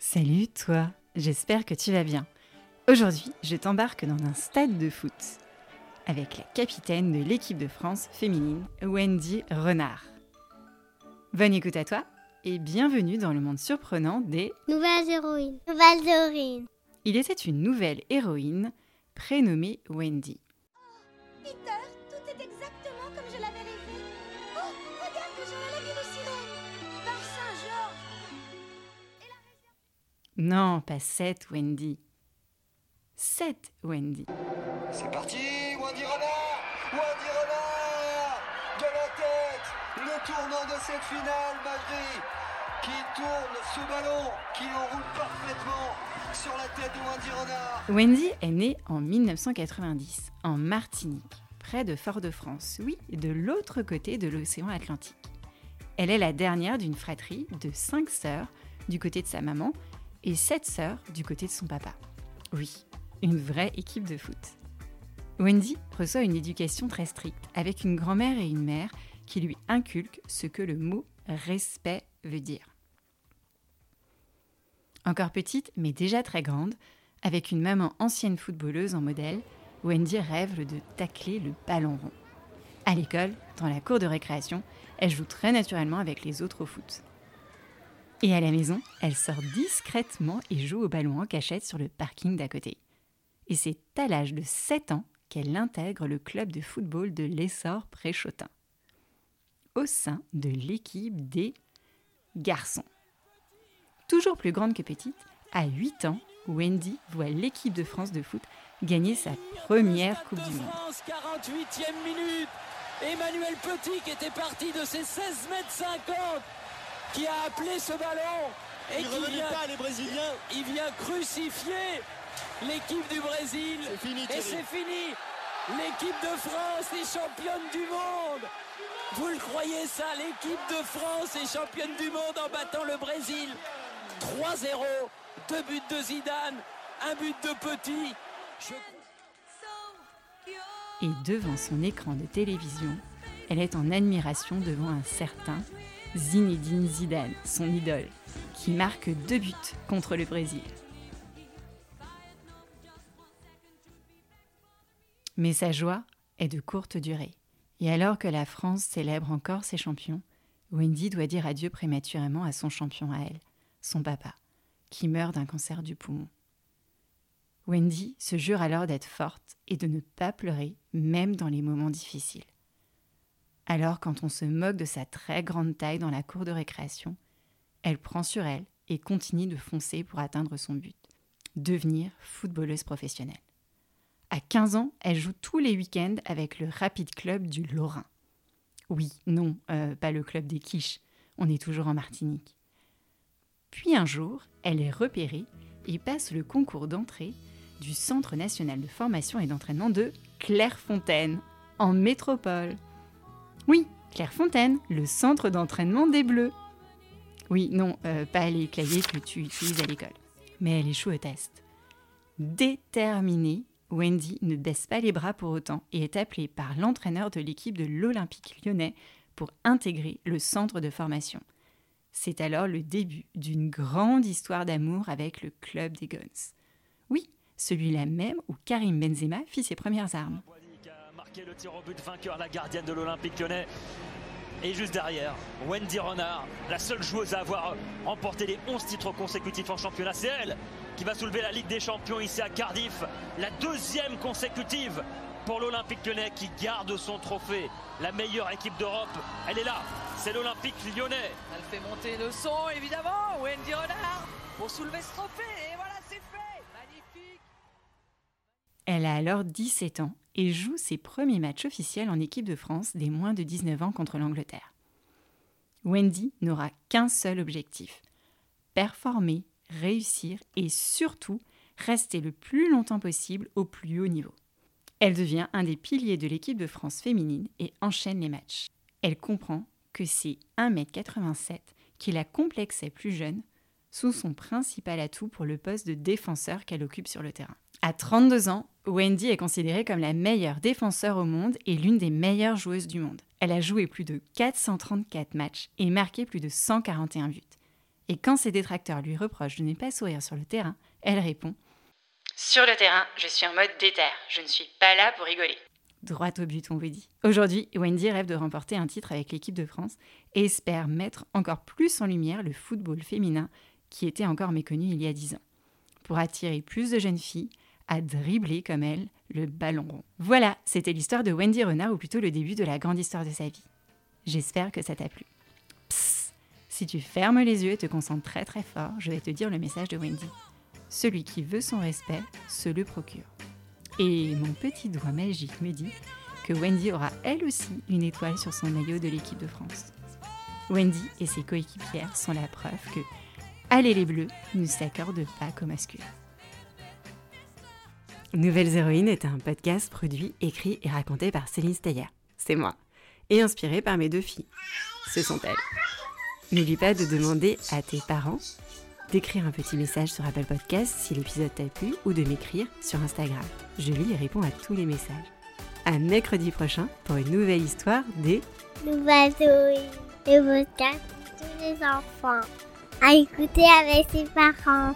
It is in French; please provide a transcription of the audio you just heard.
Salut toi, j'espère que tu vas bien. Aujourd'hui, je t'embarque dans un stade de foot avec la capitaine de l'équipe de France féminine, Wendy Renard. Bonne écoute à toi et bienvenue dans le monde surprenant des Nouvelles héroïnes. Nouvelles héroïnes. Il était une nouvelle héroïne prénommée Wendy. Peter, Non, pas cette Wendy. Cette Wendy. C'est parti, Wendy Renard Wendy Renard De la tête Le tournant de cette finale, Magri qui tourne ce ballon, qui enroule parfaitement sur la tête de Wendy Renard. Wendy est née en 1990 en Martinique, près de Fort-de-France, oui, de l'autre côté de l'océan Atlantique. Elle est la dernière d'une fratrie de cinq sœurs du côté de sa maman et sept sœurs du côté de son papa. Oui, une vraie équipe de foot. Wendy reçoit une éducation très stricte, avec une grand-mère et une mère qui lui inculquent ce que le mot respect veut dire. Encore petite, mais déjà très grande, avec une maman ancienne footballeuse en modèle, Wendy rêve de tacler le ballon rond. À l'école, dans la cour de récréation, elle joue très naturellement avec les autres au foot. Et à la maison, elle sort discrètement et joue au ballon en cachette sur le parking d'à côté. Et c'est à l'âge de 7 ans qu'elle intègre le club de football de l'Essor Préchotin, au sein de l'équipe des garçons. Toujours plus grande que petite, à 8 ans, Wendy voit l'équipe de France de foot gagner sa première Coupe du Monde. France, 48e minute. Emmanuel Petit qui était parti de ses 16 mètres 50, qui a appelé ce ballon et Il qui vient, pas les Brésiliens. il vient crucifier l'équipe du Brésil. C'est fini, Et c'est fini. L'équipe de France est championne du monde. Vous le croyez ça L'équipe de France est championne du monde en battant le Brésil. 3-0, deux buts de Zidane, un but de Petit. Je Et devant son écran de télévision, elle est en admiration devant un certain Zinedine Zidane, son idole, qui marque deux buts contre le Brésil. Mais sa joie est de courte durée. Et alors que la France célèbre encore ses champions, Wendy doit dire adieu prématurément à son champion à elle, son papa, qui meurt d'un cancer du poumon. Wendy se jure alors d'être forte et de ne pas pleurer, même dans les moments difficiles. Alors, quand on se moque de sa très grande taille dans la cour de récréation, elle prend sur elle et continue de foncer pour atteindre son but, devenir footballeuse professionnelle. À 15 ans, elle joue tous les week-ends avec le Rapid Club du Lorrain. Oui, non, euh, pas le club des quiches, on est toujours en Martinique. Puis un jour, elle est repérée et passe le concours d'entrée du Centre national de formation et d'entraînement de Clairefontaine, en métropole. Oui, Clairefontaine, le centre d'entraînement des Bleus. Oui, non, euh, pas les claviers que tu utilises à l'école. Mais elle échoue au test. Déterminée, Wendy ne baisse pas les bras pour autant et est appelée par l'entraîneur de l'équipe de l'Olympique lyonnais pour intégrer le centre de formation. C'est alors le début d'une grande histoire d'amour avec le club des Guns. Oui, celui-là même où Karim Benzema fit ses premières armes. Marqué le tir au but vainqueur, la gardienne de l'Olympique lyonnais. Et juste derrière, Wendy Renard, la seule joueuse à avoir remporté les 11 titres consécutifs en championnat. C'est elle qui va soulever la Ligue des Champions ici à Cardiff. La deuxième consécutive pour l'Olympique lyonnais qui garde son trophée. La meilleure équipe d'Europe, elle est là. C'est l'Olympique lyonnais. Elle fait monter le son, évidemment. Wendy Renard pour soulever ce trophée. Et voilà, c'est fait. Magnifique. Elle a alors 17 ans et joue ses premiers matchs officiels en équipe de France des moins de 19 ans contre l'Angleterre. Wendy n'aura qu'un seul objectif, performer, réussir et surtout rester le plus longtemps possible au plus haut niveau. Elle devient un des piliers de l'équipe de France féminine et enchaîne les matchs. Elle comprend que c'est 1m87 qui la complexait plus jeune sous son principal atout pour le poste de défenseur qu'elle occupe sur le terrain. À 32 ans, Wendy est considérée comme la meilleure défenseur au monde et l'une des meilleures joueuses du monde. Elle a joué plus de 434 matchs et marqué plus de 141 buts. Et quand ses détracteurs lui reprochent de ne pas sourire sur le terrain, elle répond Sur le terrain, je suis en mode déter, je ne suis pas là pour rigoler. Droit au but, on vous dit. Aujourd'hui, Wendy rêve de remporter un titre avec l'équipe de France et espère mettre encore plus en lumière le football féminin qui était encore méconnu il y a dix ans, pour attirer plus de jeunes filles à dribbler comme elle le ballon rond. Voilà, c'était l'histoire de Wendy Renard, ou plutôt le début de la grande histoire de sa vie. J'espère que ça t'a plu. Psst, si tu fermes les yeux et te concentres très très fort, je vais te dire le message de Wendy. Celui qui veut son respect se le procure. Et mon petit doigt magique me dit que Wendy aura elle aussi une étoile sur son maillot de l'équipe de France. Wendy et ses coéquipières sont la preuve que Allez les Bleus ne s'accordent pas qu'aux masculins. Nouvelles Héroïnes est un podcast produit, écrit et raconté par Céline Steyer. C'est moi. Et inspiré par mes deux filles. Ce sont elles. N'oublie pas de demander à tes parents d'écrire un petit message sur Apple Podcast si l'épisode t'a plu ou de m'écrire sur Instagram. Je lis et réponds à tous les messages. À mercredi prochain pour une nouvelle histoire des Nouvelles Héroïnes. Le podcast pour tous les enfants. À écouter avec ses parents.